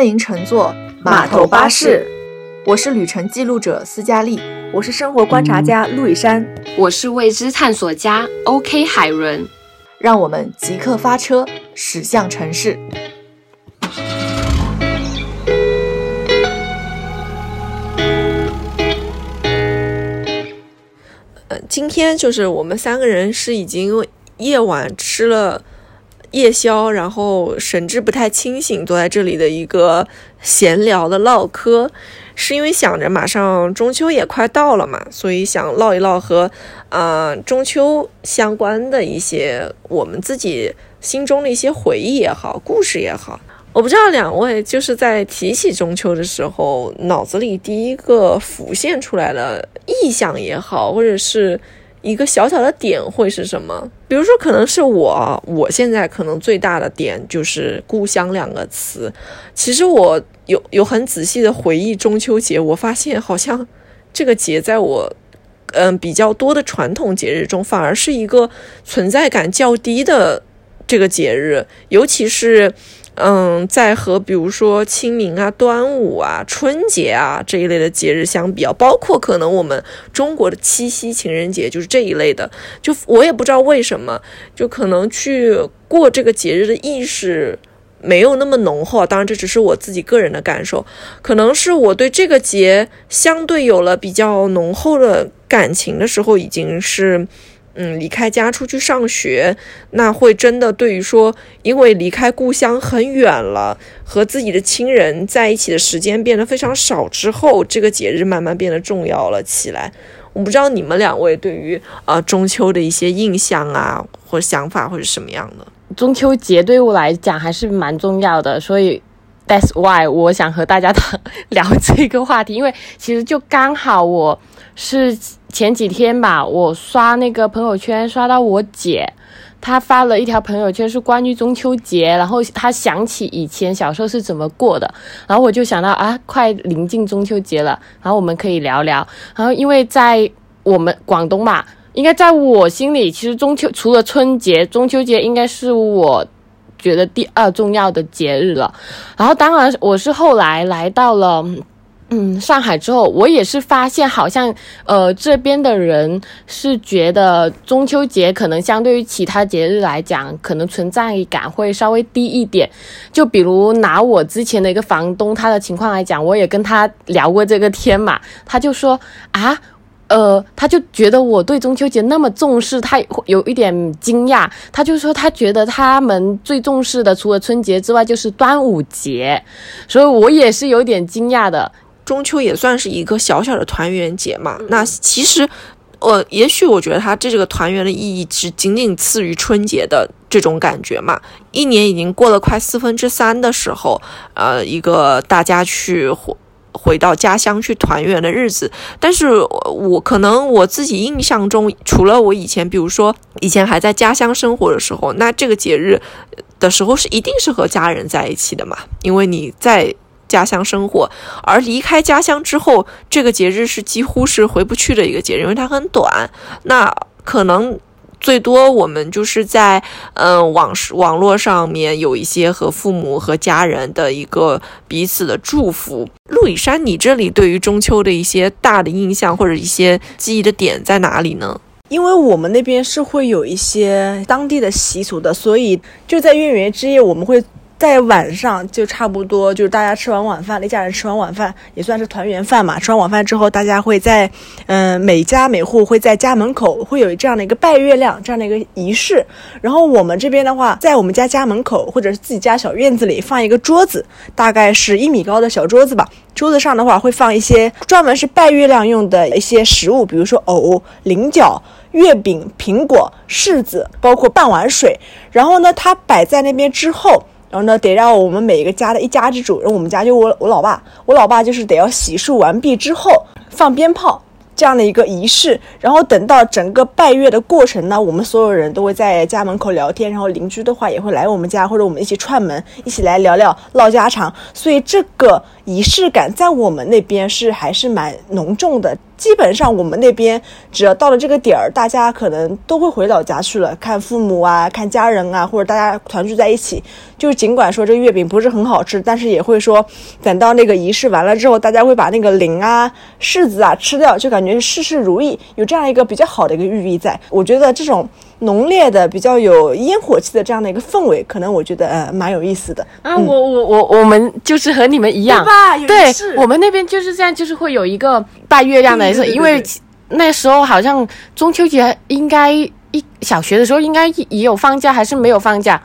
欢迎乘坐码头巴士。我是旅程记录者斯嘉丽，我是生活观察家陆以山，我是未知探索家 OK 海伦。让我们即刻发车，驶向城市。呃，今天就是我们三个人是已经夜晚吃了。夜宵，然后神志不太清醒，坐在这里的一个闲聊的唠嗑，是因为想着马上中秋也快到了嘛，所以想唠一唠和啊中秋相关的一些我们自己心中的一些回忆也好，故事也好。我不知道两位就是在提起中秋的时候，脑子里第一个浮现出来的意象也好，或者是。一个小小的点会是什么？比如说，可能是我，我现在可能最大的点就是“故乡”两个词。其实我有有很仔细的回忆中秋节，我发现好像这个节在我嗯比较多的传统节日中，反而是一个存在感较低的这个节日，尤其是。嗯，在和比如说清明啊、端午啊、春节啊这一类的节日相比啊，包括可能我们中国的七夕、情人节，就是这一类的，就我也不知道为什么，就可能去过这个节日的意识没有那么浓厚。当然，这只是我自己个人的感受，可能是我对这个节相对有了比较浓厚的感情的时候，已经是。嗯，离开家出去上学，那会真的对于说，因为离开故乡很远了，和自己的亲人在一起的时间变得非常少之后，这个节日慢慢变得重要了起来。我不知道你们两位对于呃中秋的一些印象啊，或想法会是什么样的？中秋节对我来讲还是蛮重要的，所以 that's why 我想和大家聊这个话题，因为其实就刚好我是。前几天吧，我刷那个朋友圈，刷到我姐，她发了一条朋友圈，是关于中秋节，然后她想起以前小时候是怎么过的，然后我就想到啊，快临近中秋节了，然后我们可以聊聊。然后因为在我们广东嘛，应该在我心里，其实中秋除了春节，中秋节应该是我觉得第二重要的节日了。然后当然我是后来来到了。嗯，上海之后，我也是发现，好像呃这边的人是觉得中秋节可能相对于其他节日来讲，可能存在感会稍微低一点。就比如拿我之前的一个房东他的情况来讲，我也跟他聊过这个天嘛，他就说啊，呃，他就觉得我对中秋节那么重视，他有一点惊讶，他就说他觉得他们最重视的除了春节之外就是端午节，所以我也是有点惊讶的。中秋也算是一个小小的团圆节嘛。那其实，我也许我觉得它这个团圆的意义只仅仅次于春节的这种感觉嘛。一年已经过了快四分之三的时候，呃，一个大家去回到家乡去团圆的日子。但是我可能我自己印象中，除了我以前，比如说以前还在家乡生活的时候，那这个节日的时候是一定是和家人在一起的嘛，因为你在。家乡生活，而离开家乡之后，这个节日是几乎是回不去的一个节日，因为它很短。那可能最多我们就是在嗯网网络上面有一些和父母和家人的一个彼此的祝福。陆以山，你这里对于中秋的一些大的印象或者一些记忆的点在哪里呢？因为我们那边是会有一些当地的习俗的，所以就在月圆之夜，我们会。在晚上就差不多，就是大家吃完晚饭，一家人吃完晚饭也算是团圆饭嘛。吃完晚饭之后，大家会在，嗯，每家每户会在家门口会有这样的一个拜月亮这样的一个仪式。然后我们这边的话，在我们家家门口或者是自己家小院子里放一个桌子，大概是一米高的小桌子吧。桌子上的话会放一些专门是拜月亮用的一些食物，比如说藕、菱角、月饼、苹果、柿子，包括半碗水。然后呢，它摆在那边之后。然后呢，得让我们每一个家的一家之主，然后我们家就我我老爸，我老爸就是得要洗漱完毕之后放鞭炮这样的一个仪式。然后等到整个拜月的过程呢，我们所有人都会在家门口聊天，然后邻居的话也会来我们家，或者我们一起串门，一起来聊聊唠家常。所以这个。仪式感在我们那边是还是蛮浓重的。基本上我们那边只要到了这个点儿，大家可能都会回老家去了，看父母啊，看家人啊，或者大家团聚在一起。就尽管说这个月饼不是很好吃，但是也会说等到那个仪式完了之后，大家会把那个铃啊、柿子啊吃掉，就感觉事事如意，有这样一个比较好的一个寓意在。我觉得这种浓烈的、比较有烟火气的这样的一个氛围，可能我觉得呃蛮有意思的。啊，我我我我们就是和你们一样，对吧？对我们那边就是这样，就是会有一个拜月亮的，对对对对。因为那时候好像中秋节应该一小学的时候应该也有放假，还是没有放假？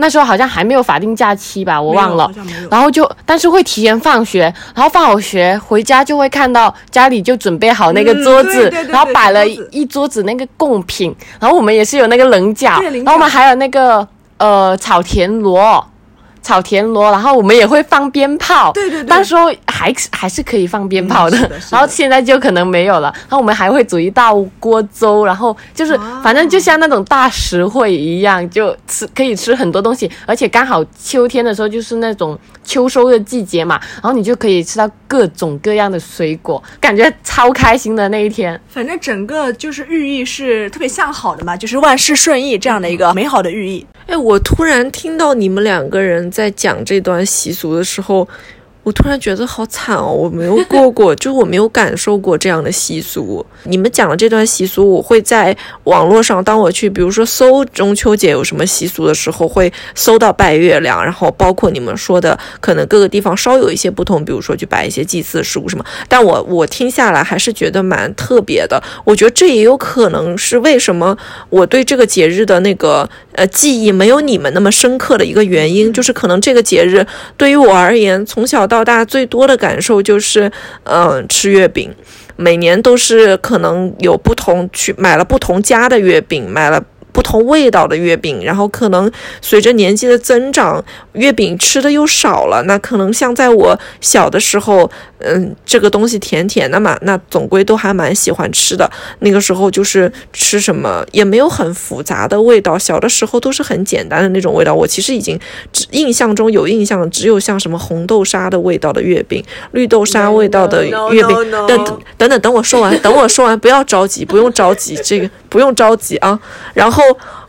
那时候好像还没有法定假期吧，我忘了。然后就，但是会提前放学，然后放好学回家就会看到家里就准备好那个嗯桌子，然后摆了一桌子那个贡品，然后我们也是有那个棱角，棱角然后我们还有那个呃炒田螺。炒田螺，然后我们也会放鞭炮，对对对。那时候还还是可以放鞭炮的，嗯的的。然后现在就可能没有了。然后我们还会煮一道锅粥，然后就是、啊。反正就像那种大实惠一样，就吃可以吃很多东西，而且刚好秋天的时候就是那种秋收的季节嘛，然后你就可以吃到各种各样的水果，感觉超开心的那一天。反正整个就是寓意是特别向好的嘛，就是万事顺意这样的一个美好的寓意。哎，我突然听到你们两个人在讲这段习俗的时候，我突然觉得好惨哦，我没有过过，就我没有感受过这样的习俗。你们讲的这段习俗，我会在网络上，当我去比如说搜中秋节有什么习俗的时候，会搜到拜月亮，然后包括你们说的，可能各个地方稍有一些不同，比如说去摆一些祭祀食物什么。但我我听下来还是觉得蛮特别的。我觉得这也有可能是为什么我对这个节日的那个呃记忆没有你们那么深刻的一个原因，就是可能这个节日对于我而言，从小到大最多的感受就是，嗯、吃月饼。每年都是可能有不同去买了不同家的月饼，买了不同味道的月饼，然后可能随着年纪的增长，月饼吃的又少了。那可能像在我小的时候，嗯，这个东西甜甜的嘛，那总归都还蛮喜欢吃的。那个时候就是吃什么也没有很复杂的味道，小的时候都是很简单的那种味道。我其实已经只印象中有印象，只有像什么红豆沙的味道的月饼、绿豆沙味道的月饼 no, no. 等等等等，等我说完，等我说完，不要着急，不用着急，这个不用着急啊。然后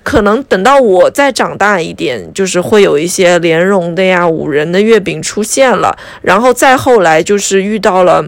可能等到我再长大一点，就是会有一些莲蓉的呀、五仁的月饼出现了，然后再后来就是遇到了。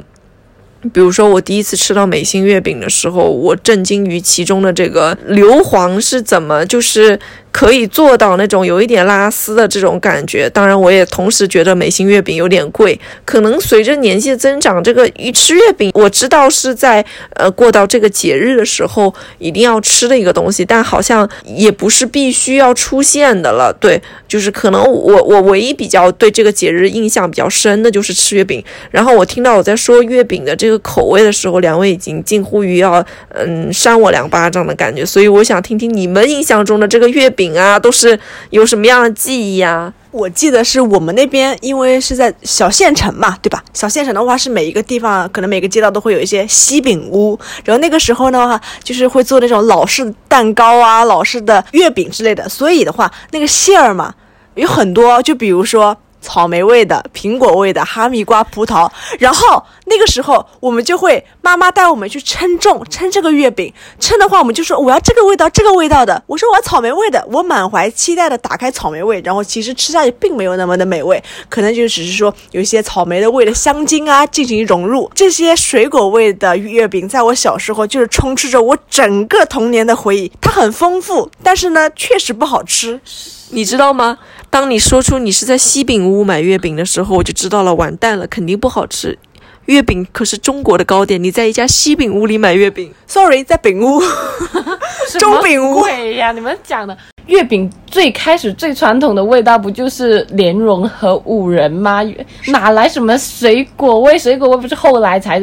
比如说，我第一次吃到美心月饼的时候，我震惊于其中的这个硫磺是怎么，就是可以做到那种有一点拉丝的这种感觉。当然，我也同时觉得美心月饼有点贵，可能随着年纪的增长，这个一吃月饼，我知道是在呃过到这个节日的时候一定要吃的一个东西，但好像也不是必须要出现的了。对，就是可能我我唯一比较对这个节日印象比较深的就是吃月饼。然后我听到我在说月饼的这个口味的时候，两位已经近乎于要嗯扇我两巴掌的感觉，所以我想听听你们印象中的这个月饼饼啊，都是有什么样的记忆啊？我记得是我们那边，因为是在小县城嘛，对吧？小县城的话是每一个地方，可能每个街道都会有一些西饼屋。然后那个时候的话，就是会做那种老式蛋糕啊、老式的月饼之类的。所以的话，那个馅儿嘛，有很多，就比如说。草莓味的、苹果味的、哈密瓜、葡萄，然后那个时候我们就会妈妈带我们去称重，称这个月饼。称的话，我们就说我要这个味道、这个味道的。我说我要草莓味的，我满怀期待的打开草莓味，然后其实吃下去并没有那么的美味，可能就只是说有一些草莓的味的香精啊进行融入。这些水果味的月饼，在我小时候就是充斥着我整个童年的回忆。它很丰富，但是呢，确实不好吃。你知道吗？当你说出你是在西饼屋买月饼的时候，我就知道了，完蛋了，肯定不好吃。月饼可是中国的糕点，你在一家西饼屋里买月饼，Sorry，在饼屋。中饼屋对呀，你们讲的月饼最开始最传统的味道不就是莲蓉和五仁吗？哪来什么水果味？水果味不是后来才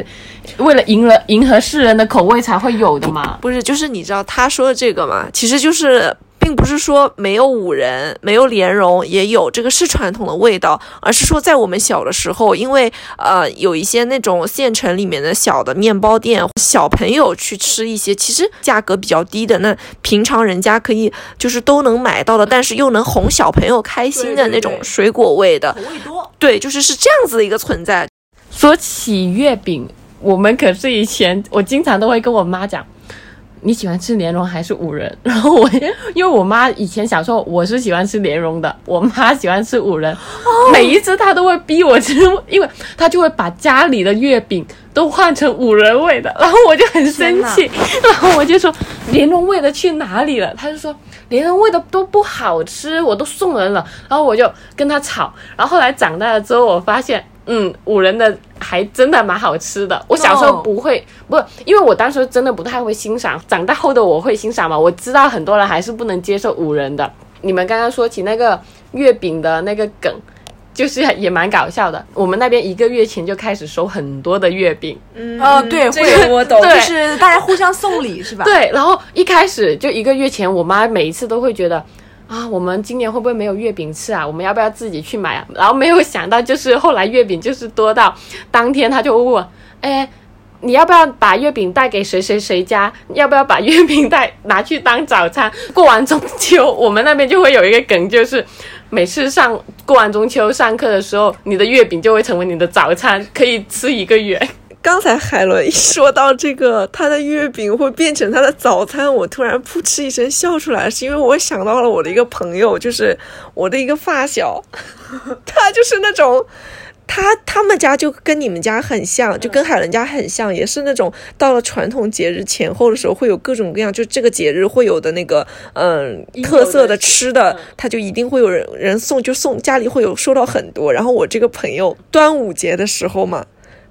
为了迎合迎合世人的口味才会有的吗？不是，就是你知道他说的这个嘛，其实就是。并并不是说没有五仁、没有莲蓉，也有这个是传统的味道，而是说在我们小的时候，因为呃有一些那种县城里面的小的面包店，小朋友去吃一些其实价格比较低的，那平常人家可以就是都能买到的，但是又能哄小朋友开心的那种水果味的，口味多。对，就是是这样子的一个存在。说起月饼，我们可是以前我经常都会跟我妈讲。你喜欢吃莲蓉还是五仁？然后我 因为我妈以前小时候我是喜欢吃莲蓉的，我妈喜欢吃五仁，每一次她都会逼我吃，因为她就会把家里的月饼都换成五仁味的，然后我就很生气，然后我就说莲蓉味的去哪里了？她就说莲蓉味的都不好吃，我都送人了，然后我就跟她吵，然后后来长大了之后，我发现。嗯，五仁的还真的蛮好吃的。我小时候不会，不，因为我当时真的不太会欣赏。长大后的我会欣赏嘛。我知道很多人还是不能接受五仁的。你们刚刚说起那个月饼的那个梗，就是也蛮搞笑的。我们那边一个月前就开始收很多的月饼。嗯，哦，对，这个我懂，就是大家互相送礼是吧？对，然后一开始就一个月前，我妈每一次都会觉得。啊，我们今年会不会没有月饼吃啊？我们要不要自己去买啊？然后没有想到，就是后来月饼就是多到当天他就问我，哎，你要不要把月饼带给谁谁谁家？要不要把月饼带拿去当早餐？过完中秋，我们那边就会有一个梗，就是每次上过完中秋上课的时候，你的月饼就会成为你的早餐，可以吃一个月。刚才海伦一说到这个，他的月饼会变成他的早餐，我突然噗嗤一声笑出来，是因为我想到了我的一个朋友，就是我的一个发小，他就是那种，他他们家就跟你们家很像，就跟海伦家很像，也是那种到了传统节日前后的时候，会有各种各样，就这个节日会有的那个嗯特色的吃的，他就一定会有人人送，就送家里会有收到很多。然后我这个朋友端午节的时候嘛。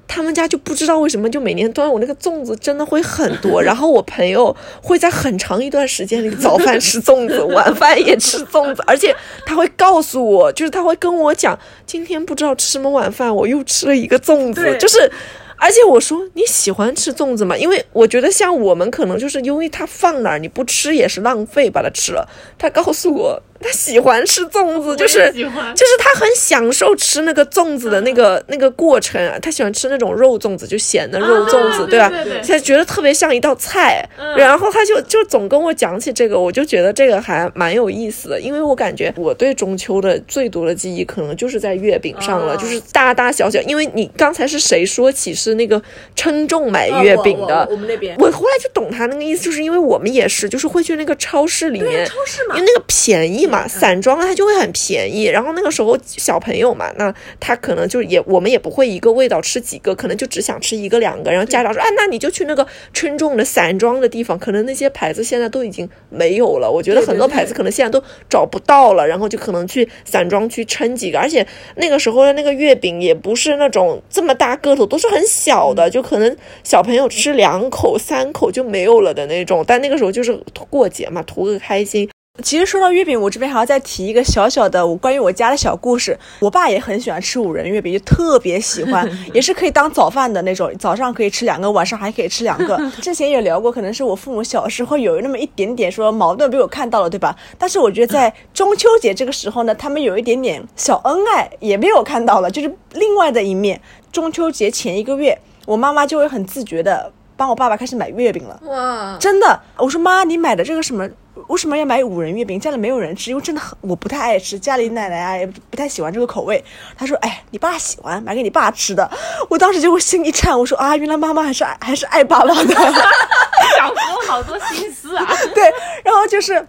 他们家就不知道为什么，就每年端午那个粽子真的会很多。然后我朋友会在很长一段时间里，早饭吃粽子，晚饭也吃粽子，而且他会告诉我，就是他会跟我讲，今天不知道吃什么晚饭，我又吃了一个粽子，就是。而且我说你喜欢吃粽子吗？因为我觉得像我们可能就是因为它放哪儿你不吃也是浪费，把它吃了。他告诉我他喜欢吃粽子，就是就是他很享受吃那个粽子的那个那个过程啊。他喜欢吃那种肉粽子，就咸的肉粽子，对吧？他觉得特别像一道菜。然后他就就总跟我讲起这个，我就觉得这个还蛮有意思的。因为我感觉我对中秋的最多的记忆可能就是在月饼上了，就是大大小小。因为你刚才是谁说起？是那个称重买月饼的，我们那边，我后来就懂他那个意思，就是因为我们也是，就是会去那个超市里面，超市嘛，因为那个便宜嘛，散装它就会很便宜。然后那个时候小朋友嘛，那他可能就也我们也不会一个味道吃几个，可能就只想吃一个两个。然后家长说，啊，那你就去那个称重的散装的地方，可能那些牌子现在都已经没有了。我觉得很多牌子可能现在都找不到了，然后就可能去散装去称几个。而且那个时候的那个月饼也不是那种这么大个头，都是很。小的就可能小朋友吃两口三口就没有了的那种，但那个时候就是过节嘛，图个开心。其实说到月饼，我这边还要再提一个小小的我关于我家的小故事。我爸也很喜欢吃五仁月饼，就特别喜欢，也是可以当早饭的那种，早上可以吃两个，晚上还可以吃两个。之前也聊过，可能是我父母小时候有那么一点点说矛盾被我看到了，对吧？但是我觉得在中秋节这个时候呢，他们有一点点小恩爱也被我看到了，就是另外的一面。中秋节前一个月，我妈妈就会很自觉的帮我爸爸开始买月饼了。哇，真的！我说妈，你买的这个什么？为什么要买五仁月饼？家里没有人吃，因为真的很我不太爱吃，家里奶奶啊也不太喜欢这个口味。他说：“哎，你爸喜欢，买给你爸吃的。”我当时就会心一颤，我说：“啊，原来妈妈还是爱还是爱爸爸的。”小时候好多心思啊。对，然后就是。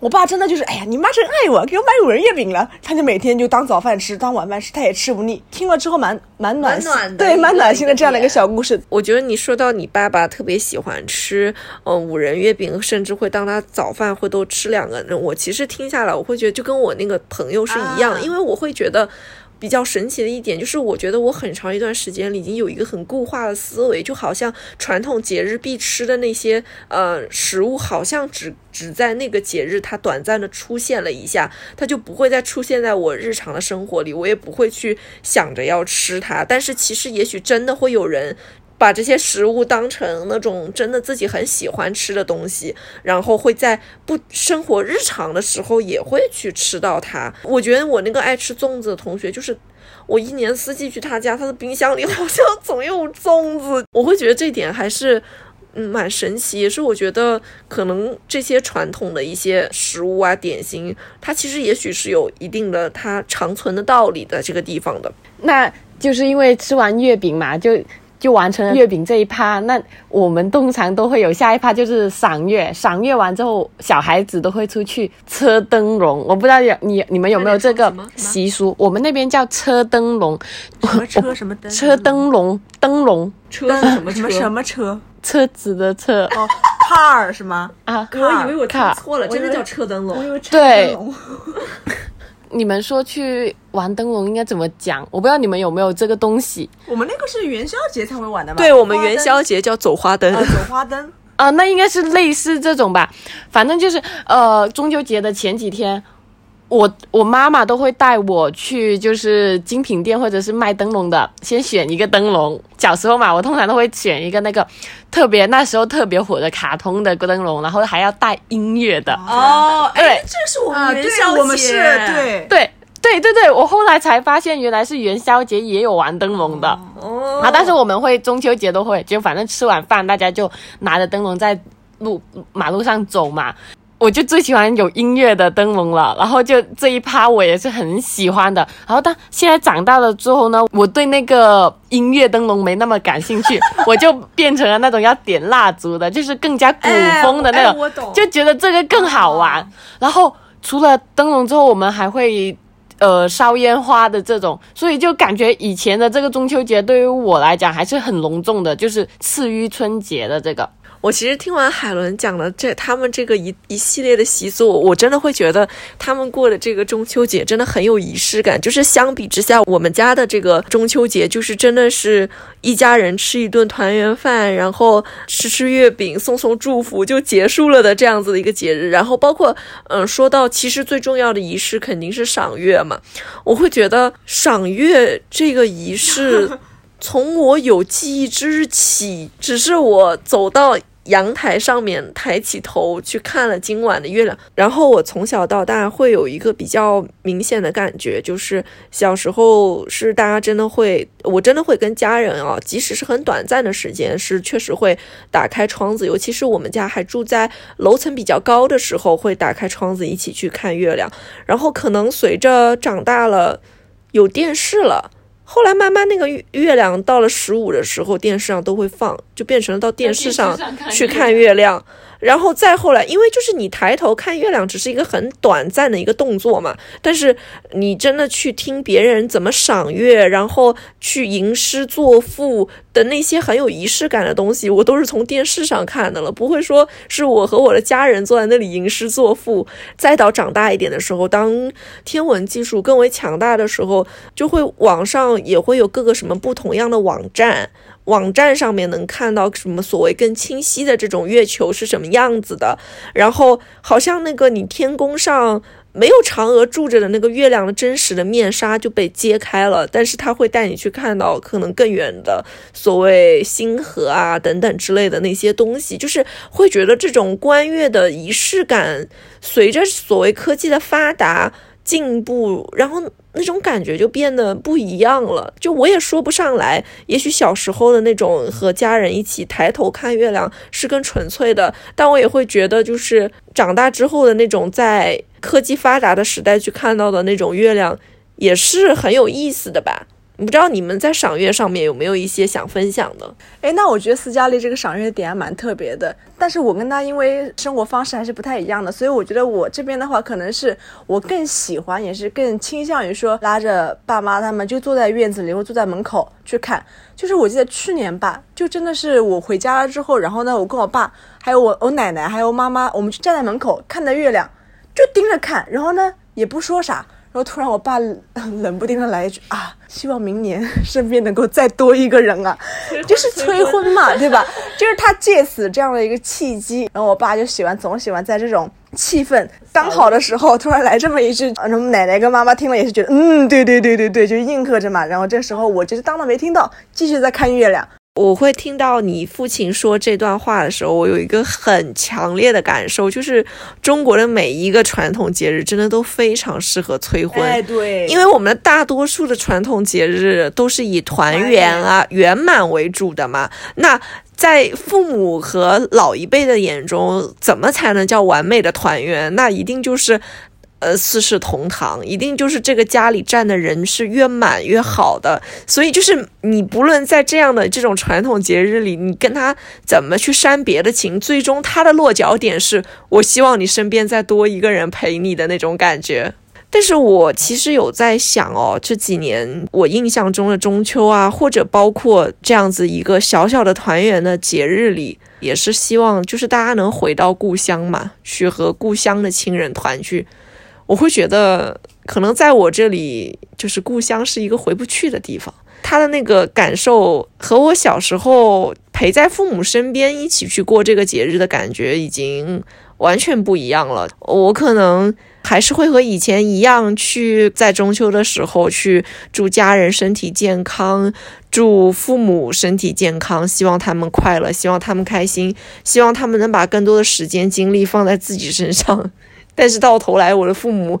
我爸真的就是，哎呀，你妈真爱我，给我买五仁月饼了。他就每天就当早饭吃，当晚饭吃，他也吃不腻。听了之后蛮蛮暖心，对，蛮暖心的这样的一个小故事。我觉得你说到你爸爸特别喜欢吃，嗯，五仁月饼，甚至会当他早饭会都吃两个。我其实听下来，我会觉得就跟我那个朋友是一样，因为我会觉得。比较神奇的一点就是，我觉得我很长一段时间里已经有一个很固化的思维，就好像传统节日必吃的那些呃食物，好像只只在那个节日它短暂的出现了一下，它就不会再出现在我日常的生活里，我也不会去想着要吃它。但是其实也许真的会有人。把这些食物当成那种真的自己很喜欢吃的东西，然后会在不生活日常的时候也会去吃到它。我觉得我那个爱吃粽子的同学，就是我一年四季去他家，他的冰箱里 好像总有粽子，我会觉得这点还是。嗯，蛮神奇，也是我觉得可能这些传统的一些食物啊、点心，它其实也许是有一定的它长存的道理的这个地方的。那就是因为吃完月饼嘛，就就完成了月饼这一趴。那我们通常都会有下一趴，就是赏月。赏月完之后，小孩子都会出去车灯笼。我不知道有你你们有没有这个习俗？我们那边叫车灯笼。什么车？什么灯？车灯笼，灯笼。车什么什么什么车？车子的车哦，car 是吗？啊，我以为我听错了，真的叫车灯笼。对，你们说去玩灯笼应该怎么讲？我不知道你们有没有这个东西。我们那个是元宵节才会玩的吧？对，我们元宵节叫走花灯。走花灯啊，那应该是类似这种吧。反正就是呃，中秋节的前几天。我我妈妈都会带我去，就是精品店或者是卖灯笼的，先选一个灯笼。小时候嘛，我通常都会选一个那个特别那时候特别火的卡通的灯笼，然后还要带音乐的。哦，对，这是我们元宵节，我们是对对对对对，我后来才发现原来是元宵节也有玩灯笼的。哦，啊，但是我们会中秋节都会，就反正吃完饭大家就拿着灯笼在路马路上走嘛。我就最喜欢有音乐的灯笼了，然后就这一趴我也是很喜欢的。然后但现在长大了之后呢，我对那个音乐灯笼没那么感兴趣，我就变成了那种要点蜡烛的，就是更加古风的那种，就觉得这个更好玩。然后除了灯笼之后，我们还会呃烧烟花的这种，所以就感觉以前的这个中秋节对于我来讲还是很隆重的，就是次于春节的这个。我其实听完海伦讲的这他们这个一一系列的习俗，我真的会觉得他们过的这个中秋节真的很有仪式感。就是相比之下，我们家的这个中秋节就是真的是一家人吃一顿团圆饭，然后吃吃月饼，送送祝福就结束了的这样子的一个节日。然后包括嗯，说到其实最重要的仪式肯定是赏月嘛，我会觉得赏月这个仪式，从我有记忆之日起，只是我走到。阳台上面抬起头去看了今晚的月亮，然后我从小到大会有一个比较明显的感觉，就是小时候是大家真的会，我真的会跟家人啊，即使是很短暂的时间，是确实会打开窗子，尤其是我们家还住在楼层比较高的时候，会打开窗子一起去看月亮。然后可能随着长大了，有电视了。后来慢慢那个月亮到了十五的时候，电视上都会放，就变成了到电视上去看月亮。然后再后来，因为就是你抬头看月亮只是一个很短暂的一个动作嘛，但是你真的去听别人怎么赏月，然后去吟诗作赋的那些很有仪式感的东西，我都是从电视上看的了，不会说是我和我的家人坐在那里吟诗作赋。再到长大一点的时候，当天文技术更为强大的时候，就会网上也会有各个什么不同样的网站。网站上面能看到什么所谓更清晰的这种月球是什么样子的，然后好像那个你天宫上没有嫦娥住着的那个月亮的真实的面纱就被揭开了，但是它会带你去看到可能更远的所谓星河啊等等之类的那些东西，就是会觉得这种观月的仪式感随着所谓科技的发达。进步，然后那种感觉就变得不一样了。就我也说不上来，也许小时候的那种和家人一起抬头看月亮是更纯粹的，但我也会觉得，就是长大之后的那种在科技发达的时代去看到的那种月亮，也是很有意思的吧。不知道你们在赏月上面有没有一些想分享的？哎，那我觉得斯嘉丽这个赏月点还蛮特别的。但是我跟他因为生活方式还是不太一样的，所以我觉得我这边的话，可能是我更喜欢，也是更倾向于说拉着爸妈他们就坐在院子里或坐在门口去看。就是我记得去年吧，就真的是我回家了之后，然后呢，我跟我爸还有我我奶奶还有妈妈，我们就站在门口看着月亮，就盯着看，然后呢也不说啥。然后突然，我爸冷不丁的来一句啊，希望明年 身边能够再多一个人啊，就是催婚嘛，对吧？就是他借此这样的一个契机，然后我爸就喜欢总喜欢在这种气氛刚好的时候，突然来这么一句，然后奶奶跟妈妈听了也是觉得，嗯，对对对对对，就应和着嘛。然后这时候我就是当了没听到，继续在看月亮。我会听到你父亲说这段话的时候，我有一个很强烈的感受，就是中国的每一个传统节日真的都非常适合催婚。哎，对，因为我们大多数的传统节日都是以团圆啊、圆满为主的嘛。那在父母和老一辈的眼中，怎么才能叫完美的团圆？那一定就是，呃，四世同堂，一定就是这个家里站的人是越满越好的。所以就是你不论在这样的这种传统节日里，你跟他怎么去煽别的情，最终他的落脚点是我希望你身边再多一个人陪你的那种感觉。但是我其实有在想哦，这几年我印象中的中秋啊，或者包括这样子一个小小的团圆的节日里，也是希望就是大家能回到故乡嘛，去和故乡的亲人团聚。我会觉得，可能在我这里，就是故乡是一个回不去的地方。他的那个感受和我小时候陪在父母身边一起去过这个节日的感觉，已经完全不一样了。我可能。还是会和以前一样，去在中秋的时候去祝家人身体健康，祝父母身体健康，希望他们快乐，希望他们开心，希望他们能把更多的时间精力放在自己身上。但是到头来，我的父母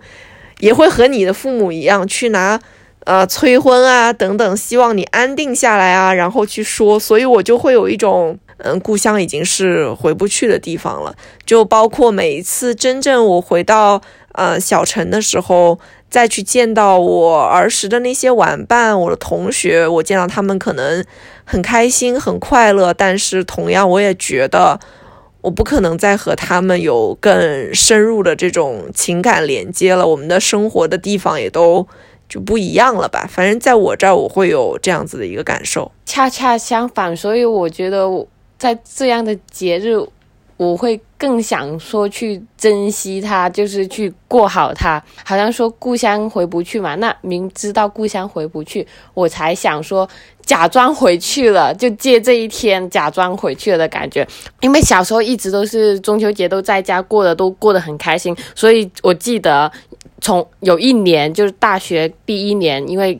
也会和你的父母一样，去拿呃催婚啊等等，希望你安定下来啊，然后去说，所以我就会有一种。嗯，故乡已经是回不去的地方了。就包括每一次真正我回到呃小城的时候，再去见到我儿时的那些玩伴、我的同学，我见到他们可能很开心、很快乐，但是同样我也觉得我不可能再和他们有更深入的这种情感连接了。我们的生活的地方也都就不一样了吧？反正在我这儿，我会有这样子的一个感受。恰恰相反，所以我觉得。在这样的节日，我会更想说去珍惜它，就是去过好它。好像说故乡回不去嘛，那明知道故乡回不去，我才想说假装回去了，就借这一天假装回去了的感觉。因为小时候一直都是中秋节都在家过的，都过得很开心，所以我记得从有一年就是大学第一年，因为。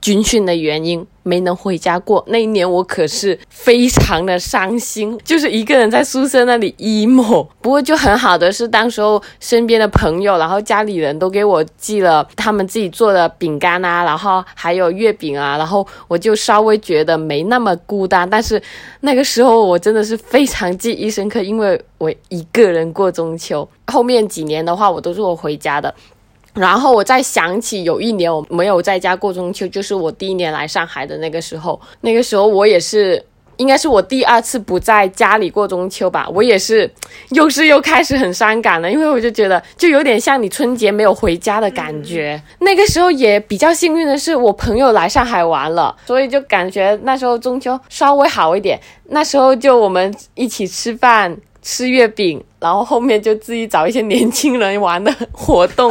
军训的原因没能回家过那一年，我可是非常的伤心，就是一个人在宿舍那里 emo。不过就很好的是，当时候身边的朋友，然后家里人都给我寄了他们自己做的饼干啊，然后还有月饼啊，然后我就稍微觉得没那么孤单。但是那个时候我真的是非常记忆深刻，因为我一个人过中秋。后面几年的话，我都是我回家的。然后我再想起有一年我没有在家过中秋，就是我第一年来上海的那个时候。那个时候我也是，应该是我第二次不在家里过中秋吧。我也是，又是又开始很伤感了，因为我就觉得就有点像你春节没有回家的感觉。那个时候也比较幸运的是，我朋友来上海玩了，所以就感觉那时候中秋稍微好一点。那时候就我们一起吃饭。吃月饼，然后后面就自己找一些年轻人玩的活动，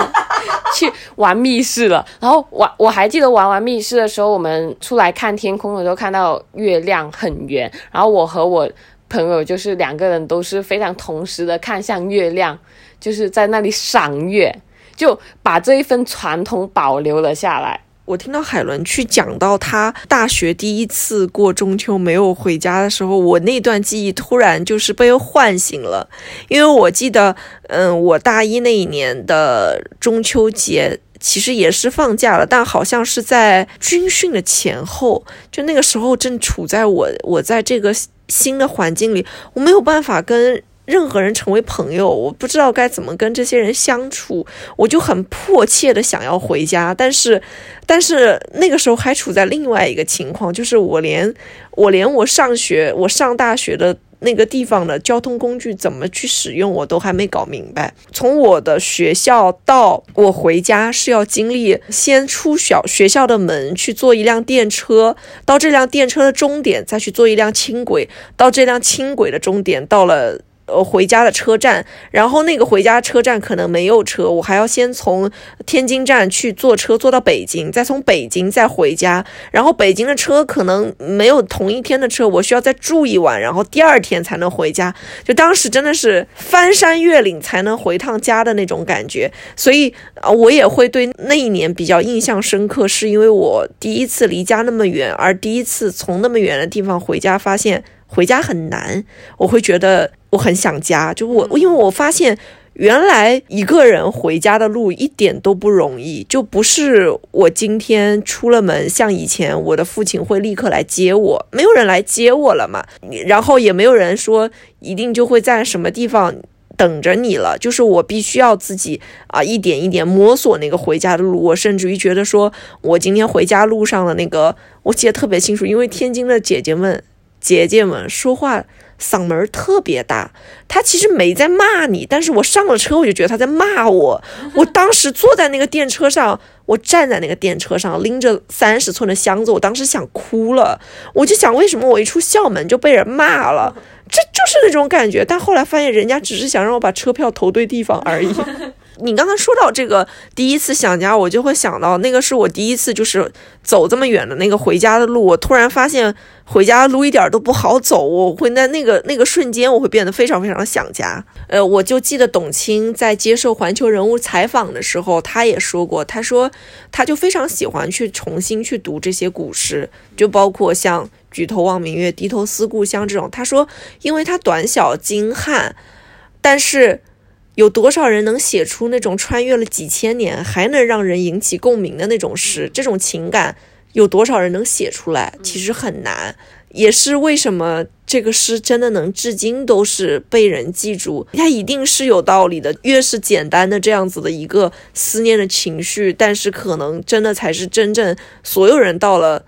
去玩密室了。然后玩，我还记得玩完密室的时候，我们出来看天空的时候，看到月亮很圆。然后我和我朋友就是两个人都是非常同时的看向月亮，就是在那里赏月，就把这一份传统保留了下来。我听到海伦去讲到他大学第一次过中秋没有回家的时候，我那段记忆突然就是被唤醒了，因为我记得，嗯，我大一那一年的中秋节其实也是放假了，但好像是在军训的前后，就那个时候正处在我我在这个新的环境里，我没有办法跟。任何人成为朋友，我不知道该怎么跟这些人相处，我就很迫切的想要回家，但是，但是那个时候还处在另外一个情况，就是我连我连我上学，我上大学的那个地方的交通工具怎么去使用，我都还没搞明白。从我的学校到我回家是要经历先出小学校的门去坐一辆电车，到这辆电车的终点再去坐一辆轻轨，到这辆轻轨的终点到了。呃回家的车站，然后那个回家车站可能没有车，我还要先从天津站去坐车坐到北京，再从北京再回家，然后北京的车可能没有同一天的车，我需要再住一晚，然后第二天才能回家。就当时真的是翻山越岭才能回趟家的那种感觉，所以啊，我也会对那一年比较印象深刻，是因为我第一次离家那么远，而第一次从那么远的地方回家，发现回家很难，我会觉得我很想家。就我，因为我发现原来一个人回家的路一点都不容易，就不是我今天出了门，像以前我的父亲会立刻来接我，没有人来接我了嘛，然后也没有人说一定就会在什么地方。等着你了，就是我必须要自己啊，一点一点摸索那个回家的路。我甚至于觉得说，我今天回家路上的那个，我记得特别清楚，因为天津的姐姐们、姐姐们说话嗓门特别大。他其实没在骂你，但是我上了车，我就觉得他在骂我。我当时坐在那个电车上，我站在那个电车上，拎着三十寸的箱子，我当时想哭了。我就想，为什么我一出校门就被人骂了？这就是那种感觉，但后来发现人家只是想让我把车票投对地方而已。你刚才说到这个第一次想家，我就会想到那个是我第一次就是走这么远的那个回家的路，我突然发现回家的路一点都不好走，我会在那个那个瞬间我会变得非常非常想家。呃，我就记得董卿在接受环球人物采访的时候，他也说过，他说他就非常喜欢去重新去读这些古诗，就包括像。举头望明月，低头思故乡这种，他说，因为他短小精悍，但是有多少人能写出那种穿越了几千年还能让人引起共鸣的那种诗？这种情感有多少人能写出来？其实很难，也是为什么这个诗真的能至今都是被人记住。它一定是有道理的。越是简单的这样子的一个思念的情绪，但是可能真的才是真正所有人到了。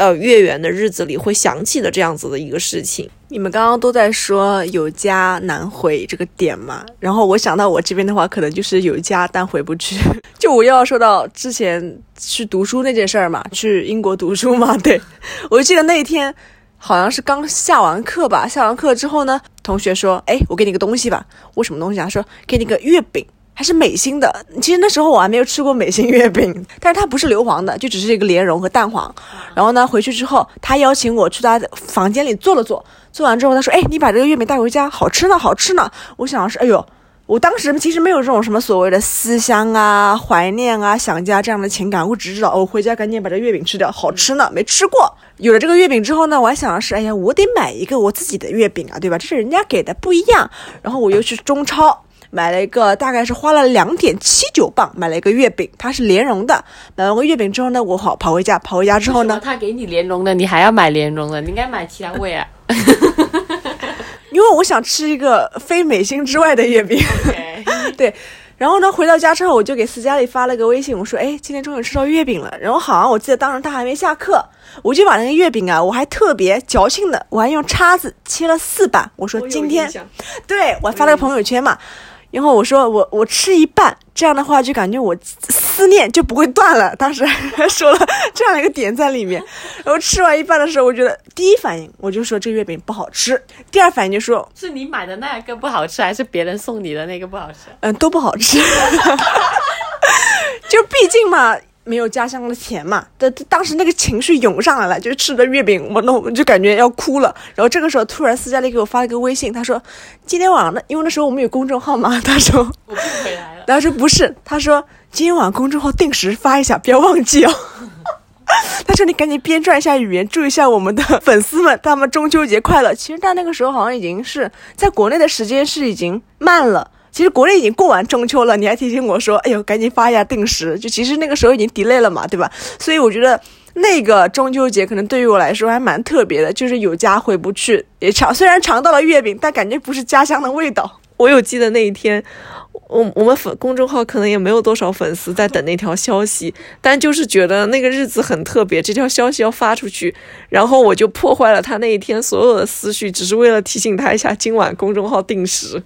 呃，月圆的日子里会想起的这样子的一个事情。你们刚刚都在说有家难回这个点嘛，然后我想到我这边的话，可能就是有家但回不去。就我又要说到之前去读书那件事儿嘛，去英国读书嘛。对，我记得那一天好像是刚下完课吧，下完课之后呢，同学说：“哎，我给你个东西吧。”我什么东西啊？说给你个月饼。还是美心的，其实那时候我还没有吃过美心月饼，但是它不是硫磺的，就只是一个莲蓉和蛋黄。然后呢，回去之后，他邀请我去他的房间里坐了坐，坐完之后他说：“哎，你把这个月饼带回家，好吃呢，好吃呢。”我想的是，哎呦，我当时其实没有这种什么所谓的思乡啊、怀念啊、想家这样的情感，我只知道我回家赶紧把这月饼吃掉，好吃呢，没吃过。有了这个月饼之后呢，我还想的是，哎呀，我得买一个我自己的月饼啊，对吧？这是人家给的不一样。然后我又去中超。买了一个，大概是花了两点七九磅，买了一个月饼，它是莲蓉的。买完个月饼之后呢，我好跑回家，跑回家之后呢，他给你莲蓉的，你还要买莲蓉的，你应该买其他味啊。因为我想吃一个非美心之外的月饼。对，然后呢，回到家之后，我就给斯嘉丽发了个微信，我说：“哎，今天终于吃到月饼了。”然后好像我记得当时他还没下课，我就把那个月饼啊，我还特别矫情的，我还用叉子切了四瓣。我说今天，对我发了个朋友圈嘛。然后我说我我吃一半，这样的话就感觉我思念就不会断了。当时还说了这样一个点在里面。然后吃完一半的时候，我觉得第一反应我就说这月饼不好吃，第二反应就说是你买的那个不好吃，还 是别人送你的那个不好吃？嗯，都不好吃。就毕竟嘛。没有家乡的甜嘛？但当时那个情绪涌上来了，就吃的月饼，我那我就感觉要哭了。然后这个时候，突然斯嘉丽给我发了个微信，他说：“今天晚上呢，因为那时候我们有公众号嘛。”他说：“我不回来了。”然后说：“不是，他说今天晚上公众号定时发一下，不要忘记哦。”他说：“你赶紧编撰一下语言，祝一下我们的粉丝们，他们中秋节快乐。”其实他那个时候好像已经是在国内的时间是已经慢了。其实国内已经过完中秋了，你还提醒我说：“哎呦，赶紧发一下定时。”就其实那个时候已经 delay 了嘛，对吧？所以我觉得那个中秋节可能对于我来说还蛮特别的，就是有家回不去，也尝虽然尝到了月饼，但感觉不是家乡的味道。我有记得那一天，我我们粉公众号可能也没有多少粉丝在等那条消息，但就是觉得那个日子很特别，这条消息要发出去，然后我就破坏了他那一天所有的思绪，只是为了提醒他一下今晚公众号定时。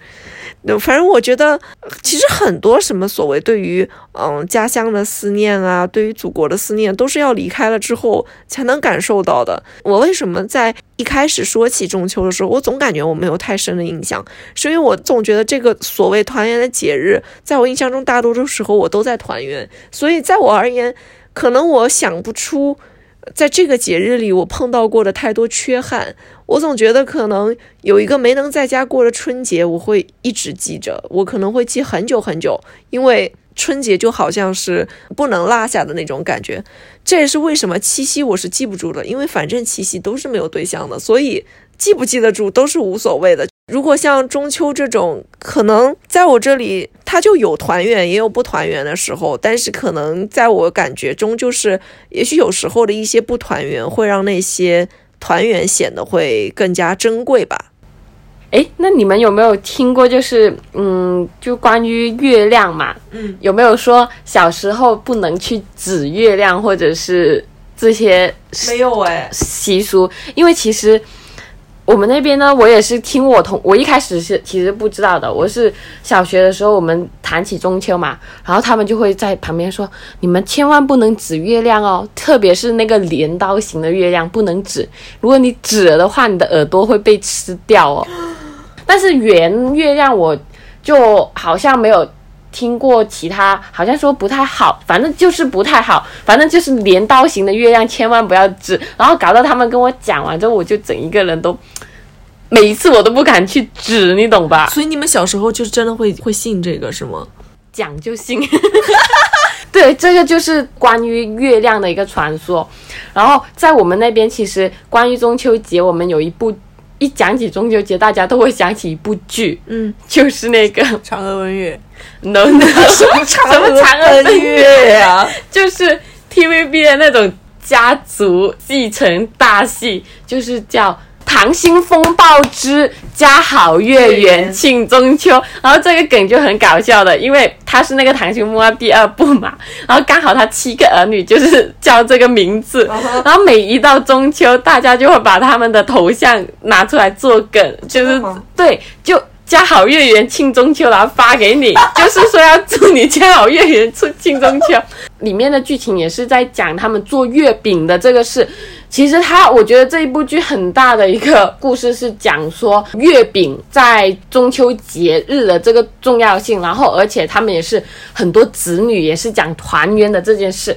那反正我觉得，其实很多什么所谓对于嗯家乡的思念啊，对于祖国的思念，都是要离开了之后才能感受到的。我为什么在一开始说起中秋的时候，我总感觉我没有太深的印象，是因为我总觉得这个所谓团圆的节日，在我印象中大多数时候我都在团圆，所以在我而言，可能我想不出。在这个节日里，我碰到过的太多缺憾，我总觉得可能有一个没能在家过的春节，我会一直记着，我可能会记很久很久，因为春节就好像是不能落下的那种感觉。这也是为什么七夕我是记不住的，因为反正七夕都是没有对象的，所以记不记得住都是无所谓的。如果像中秋这种，可能在我这里，它就有团圆，也有不团圆的时候。但是可能在我感觉中，就是也许有时候的一些不团圆，会让那些团圆显得会更加珍贵吧。哎，那你们有没有听过，就是嗯，就关于月亮嘛，嗯，有没有说小时候不能去指月亮，或者是这些没有哎习俗？因为其实。我们那边呢，我也是听我同我一开始是其实不知道的。我是小学的时候，我们谈起中秋嘛，然后他们就会在旁边说：“你们千万不能指月亮哦，特别是那个镰刀形的月亮不能指。如果你指了的话，你的耳朵会被吃掉哦。但是圆月亮，我就好像没有。”听过其他好像说不太好，反正就是不太好，反正就是镰刀型的月亮千万不要指，然后搞到他们跟我讲完之后，我就整一个人都，每一次我都不敢去指，你懂吧？所以你们小时候就是真的会会信这个是吗？讲就信，对，这个就是关于月亮的一个传说。然后在我们那边，其实关于中秋节，我们有一部。一讲起中秋节，大家都会想起一部剧，嗯，就是那个《嫦娥奔月》。No No，什么嫦娥奔月呀？就是 TVB 的那种家族继承大戏，就是叫。《溏心风暴之家好月圆庆中秋》，然后这个梗就很搞笑的，因为他是那个《溏心风暴》第二部嘛，然后刚好他七个儿女就是叫这个名字，然后每一到中秋，大家就会把他们的头像拿出来做梗，就是对，就家好月圆庆中秋，然后发给你，就是说要祝你家好月圆庆庆中秋。里面的剧情也是在讲他们做月饼的这个事。其实他，我觉得这一部剧很大的一个故事是讲说月饼在中秋节日的这个重要性，然后而且他们也是很多子女也是讲团圆的这件事，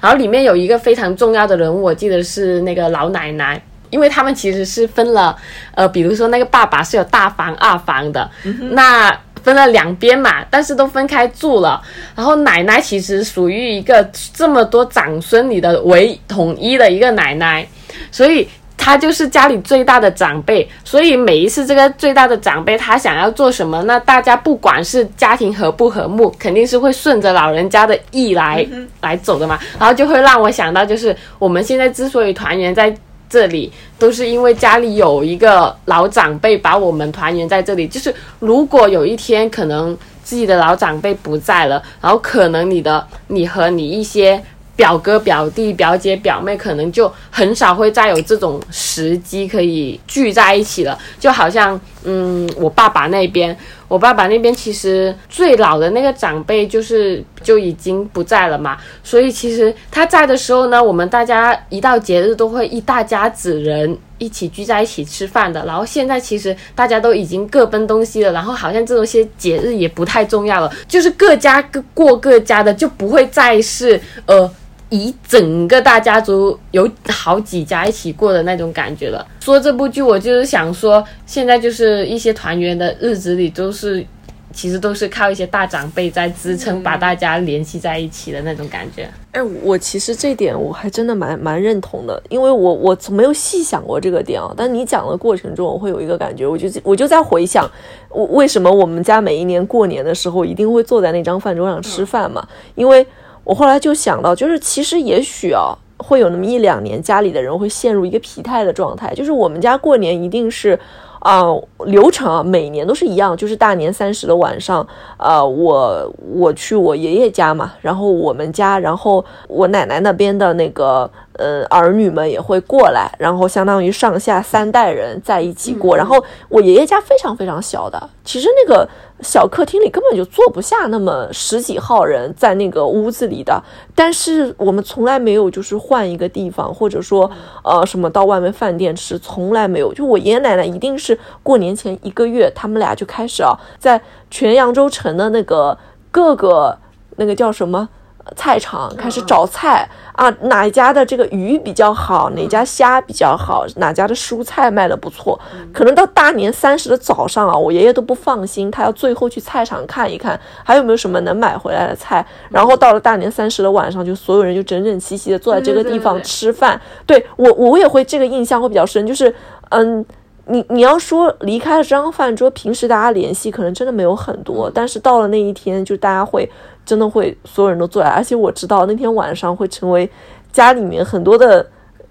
然后里面有一个非常重要的人物，我记得是那个老奶奶，因为他们其实是分了，呃，比如说那个爸爸是有大房二房的，那。分了两边嘛，但是都分开住了。然后奶奶其实属于一个这么多长孙里的唯统一的一个奶奶，所以她就是家里最大的长辈。所以每一次这个最大的长辈他想要做什么，那大家不管是家庭和不和睦，肯定是会顺着老人家的意来来走的嘛。然后就会让我想到，就是我们现在之所以团圆在。这里都是因为家里有一个老长辈把我们团圆在这里。就是如果有一天可能自己的老长辈不在了，然后可能你的你和你一些表哥表弟表姐表妹可能就很少会再有这种时机可以聚在一起了。就好像嗯，我爸爸那边。我爸爸那边其实最老的那个长辈就是就已经不在了嘛，所以其实他在的时候呢，我们大家一到节日都会一大家子人一起聚在一起吃饭的。然后现在其实大家都已经各奔东西了，然后好像这种些节日也不太重要了，就是各家各过各家的，就不会再是呃。以整个大家族有好几家一起过的那种感觉了。说这部剧，我就是想说，现在就是一些团圆的日子里，都是其实都是靠一些大长辈在支撑，把大家联系在一起的那种感觉。哎，我其实这点我还真的蛮蛮认同的，因为我我从没有细想过这个点啊。但你讲的过程中，我会有一个感觉，我就我就在回想，我为什么我们家每一年过年的时候一定会坐在那张饭桌上吃饭嘛？因为。我后来就想到，就是其实也许啊，会有那么一两年，家里的人会陷入一个疲态的状态。就是我们家过年一定是，啊、流程啊，每年都是一样，就是大年三十的晚上，啊，我我去我爷爷家嘛，然后我们家，然后我奶奶那边的那个呃儿女们也会过来，然后相当于上下三代人在一起过。然后我爷爷家非常非常小的，其实那个小客厅里根本就坐不下那么十几号人在那个屋子里的，但是我们从来没有就是换一个地方，或者说呃什么到外面饭店吃，从来没有。就我爷爷奶奶一定是过年前一个月，他们俩就开始啊，在全扬州城的那个各个那个叫什么呃菜场开始找菜啊，哪家的这个鱼比较好，哪家虾比较好，哪家的蔬菜卖的不错。可能到大年三十的早上啊，我爷爷都不放心，他要最后去菜场看一看还有没有什么能买回来的菜。然后到了大年三十的晚上，就所有人就整整齐齐的坐在这个地方吃饭。对我，我也会这个印象会比较深，就是嗯。你你要说离开了这张饭桌，平时大家联系可能真的没有很多，但是到了那一天，就大家会真的会所有人都坐来，而且我知道那天晚上会成为家里面很多的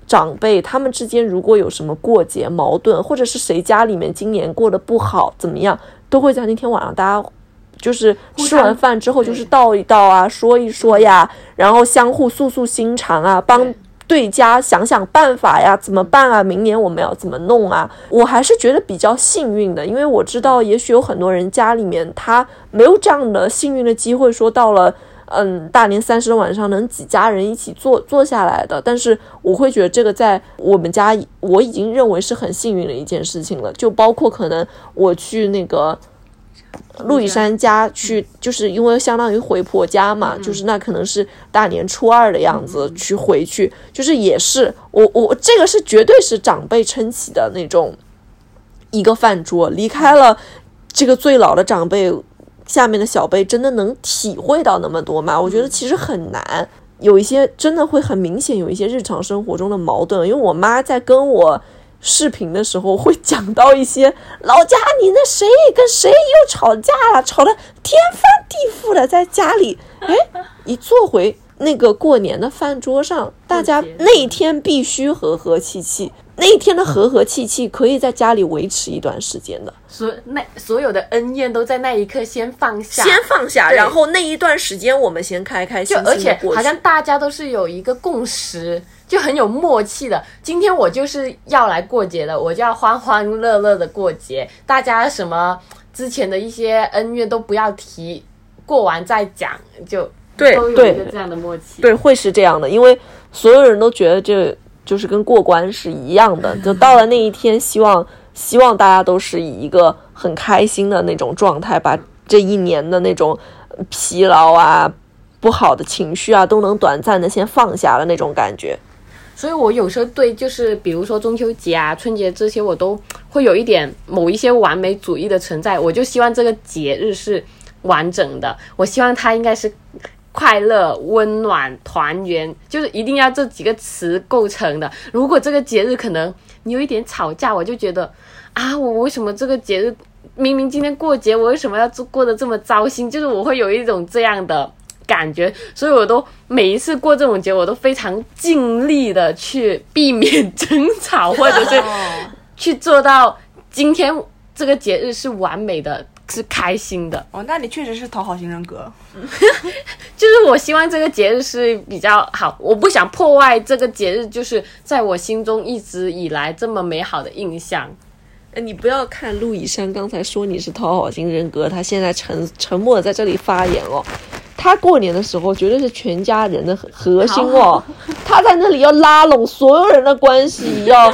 长辈，他们之间如果有什么过节矛盾，或者是谁家里面今年过得不好怎么样，都会在那天晚上大家。就是吃完饭之后，就是道一道啊，说一说呀，然后相互诉诉心肠啊，帮对家想想办法呀，怎么办啊？明年我们要怎么弄啊？我还是觉得比较幸运的，因为我知道，也许有很多人家里面他没有这样的幸运的机会，说到了。嗯，大年三十的晚上能几家人一起坐坐下来的，但是我会觉得这个在我们家我已经认为是很幸运的一件事情了。就包括可能我去那个陆羽山家去，就是因为相当于回婆家嘛，就是那可能是大年初二的样子去回去，就是也是我我这个是绝对是长辈撑起的那种一个饭桌，离开了这个最老的长辈，下面的小辈真的能体会到那么多吗？我觉得其实很难。有一些真的会很明显，有一些日常生活中的矛盾。因为我妈在跟我视频的时候，会讲到一些老家你那谁跟谁又吵架了，吵得天翻地覆的，在家里，哎，一坐回那个过年的饭桌上，大家那一天必须和和气气。那一天的和和气气可以在家里维持一段时间的，所那所有的恩怨都在那一刻先放下，先放下，然后那一段时间我们先开开心心就而且。好像大家都是有一个共识，就很有默契的。今天我就是要来过节的，我就要欢欢乐乐的过节。大家什么之前的一些恩怨都不要提，过完再讲，就对都有对一个这样的默契。对，会是这样的，因为所有人都觉得这就是跟过关是一样的。就到了那一天，希望希望大家都是以一个很开心的那种状态，把这一年的那种疲劳啊、不好的情绪啊，都能短暂的先放下了那种感觉。所以我有时候对就是比如说中秋节啊、春节这些，我都会有一点某一些完美主义的存在。我就希望这个节日是完整的，我希望它应该是快乐、温暖、团圆，就是一定要这几个词构成的。如果这个节日可能你有一点吵架，我就觉得啊，我为什么这个节日明明今天过节，我为什么要过得这么糟心？就是我会有一种这样的感觉，所以我都每一次过这种节，我都非常尽力的去避免争吵，或者是去做到今天这个节日是完美的，是开心的。哦，那你确实是讨好型人格。就是我希望这个节日是比较好，我不想破坏这个节日，就是在我心中一直以来这么美好的印象。哎，你不要看陆以山刚才说你是讨好型人格，他现在沉沉默的在这里发言哦。他过年的时候绝对是全家人的核核心哦，他在那里要拉拢所有人的关系，要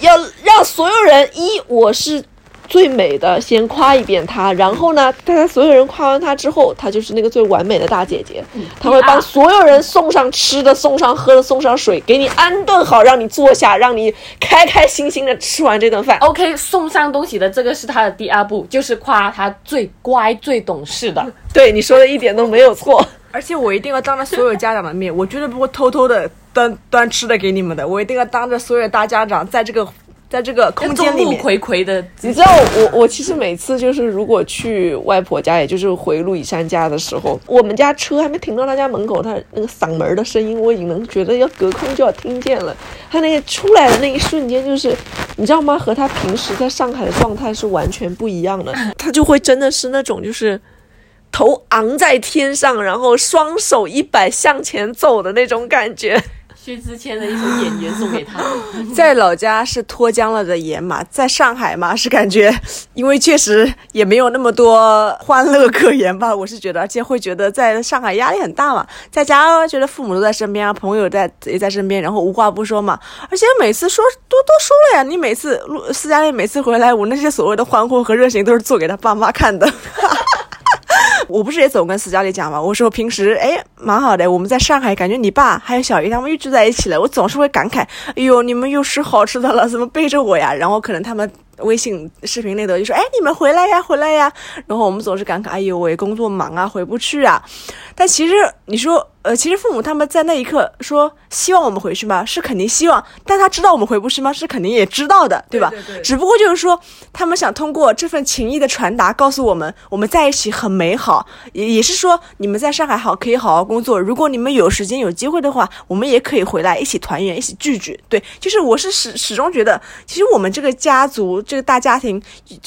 要让所有人一我是最美的，先夸一遍她，然后呢，大家所有人夸完她之后，她就是那个最完美的大姐姐，她会帮所有人送上吃的、送上喝的、送上水，给你安顿好，让你坐下，让你开开心心的吃完这顿饭。OK，送上东西的这个是她的第二步，就是夸她最乖、最懂事的。对你说的一点都没有错。而且我一定要当着所有家长的面，我绝对不会偷偷的端端吃的给你们的，我一定要当着所有大家长，在这个在这个空间里面，睽睽的，你知道我我其实每次就是如果去外婆家，也就是回陆以山家的时候，我们家车还没停到他家门口，他那个嗓门的声音我已经能觉得要隔空就要听见了。他那个出来的那一瞬间，就是你知道吗？和他平时在上海的状态是完全不一样的。他就会真的是那种就是头昂在天上，然后双手一摆向前走的那种感觉。薛之谦的一首《演员》送给他。在老家是脱缰了的野马，在上海嘛是感觉，因为确实也没有那么多欢乐可言吧。我是觉得，而且会觉得在上海压力很大嘛，在家觉得父母都在身边啊，朋友在也在身边，然后无话不说嘛。而且每次说都都说了呀，你每次斯嘉丽每次回来，我那些所谓的欢呼和热情都是做给他爸妈看的。我不是也总跟斯嘉丽讲嘛，我说平时哎蛮好的，我们在上海感觉你爸还有小姨他们又聚在一起了，我总是会感慨，哎呦你们又吃好吃的了，怎么背着我呀？然后可能他们微信视频那头就说，哎你们回来呀回来呀，然后我们总是感慨，哎呦我工作忙啊回不去啊。但其实你说。呃，其实父母他们在那一刻说希望我们回去吗？是肯定希望，但他知道我们回不去吗？是肯定也知道的，对吧？对对对只不过就是说，他们想通过这份情谊的传达，告诉我们我们在一起很美好，也也是说你们在上海好可以好好工作。如果你们有时间有机会的话，我们也可以回来一起团圆，一起聚聚。对，就是我是始始终觉得，其实我们这个家族这个大家庭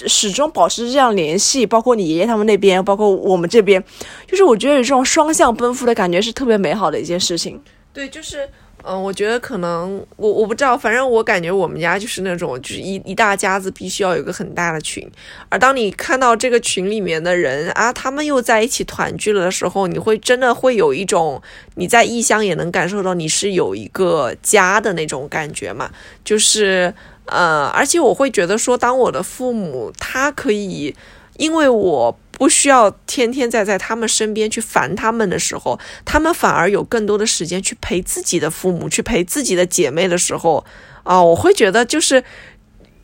始终保持这样联系，包括你爷爷他们那边，包括我们这边，就是我觉得有这种双向奔赴的感觉是特别美好的一件事情。对，就是，嗯、我觉得可能我我不知道，反正我感觉我们家就是那种，就是一一大家子必须要有一个很大的群，而当你看到这个群里面的人啊，他们又在一起团聚了的时候，你会真的会有一种你在异乡也能感受到你是有一个家的那种感觉嘛，就是呃，而且我会觉得说，当我的父母他可以，因为我。不需要天天在在他们身边去烦他们的时候，他们反而有更多的时间去陪自己的父母，去陪自己的姐妹的时候，啊、我会觉得就是，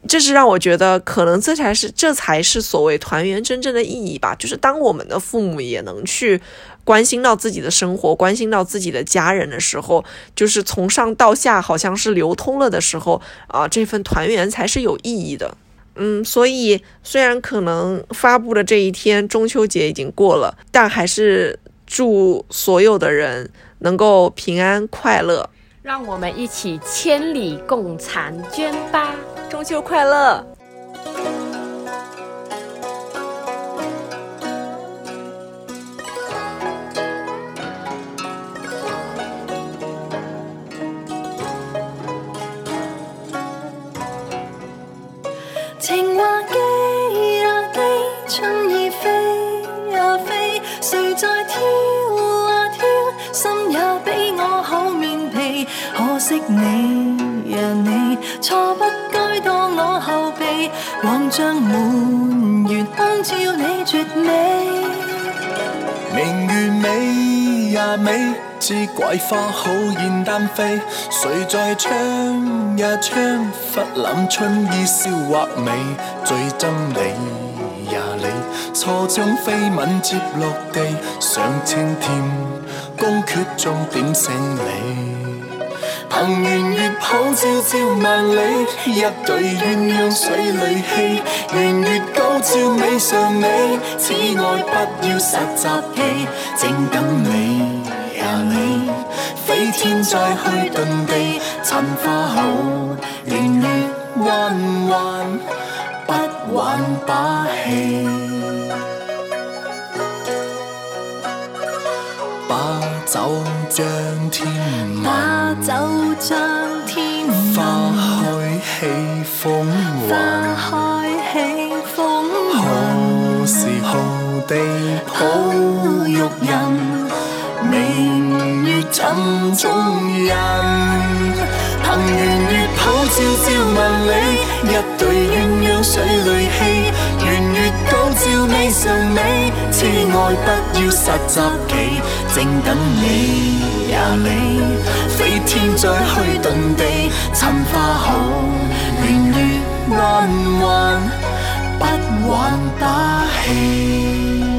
这是让我觉得可能这才是这才是所谓团圆真正的意义吧。就是当我们的父母也能去关心到自己的生活，关心到自己的家人的时候，就是从上到下好像是流通了的时候，啊、这份团圆才是有意义的。嗯，所以虽然可能发布的这一天中秋节已经过了，但还是祝所有的人能够平安快乐。让我们一起千里共婵娟吧。中秋快乐！情話機啊機，春意飛啊飛，誰在挑啊挑，心也比我厚面皮。可惜你呀你，錯不該當我後備，黃帳滿月空照你絕美。明月美呀美，知桂花好燕丹飛。誰在窗呀窗，忽攬春意笑畫眉。最憎你呀你，錯將飛吻接落地，上青天，宮闕中點醒你。憑圓月抱朝朝萬里，一對鴛鴦水裏戲。圓月高照美上美，此愛不要實習期，正等你，天再去遁地，尋花後年月彎彎，不玩把戲。把酒將天把。酒將天花問，開喜風花雲，心中人。憑圓月抱朝朝萬里，一對鴛鴦水裏戲。圓月高照美上美，痴愛不要實習期，正等你呀你，飛天再去遁地，尋花好，圆月彎彎，不玩把戲。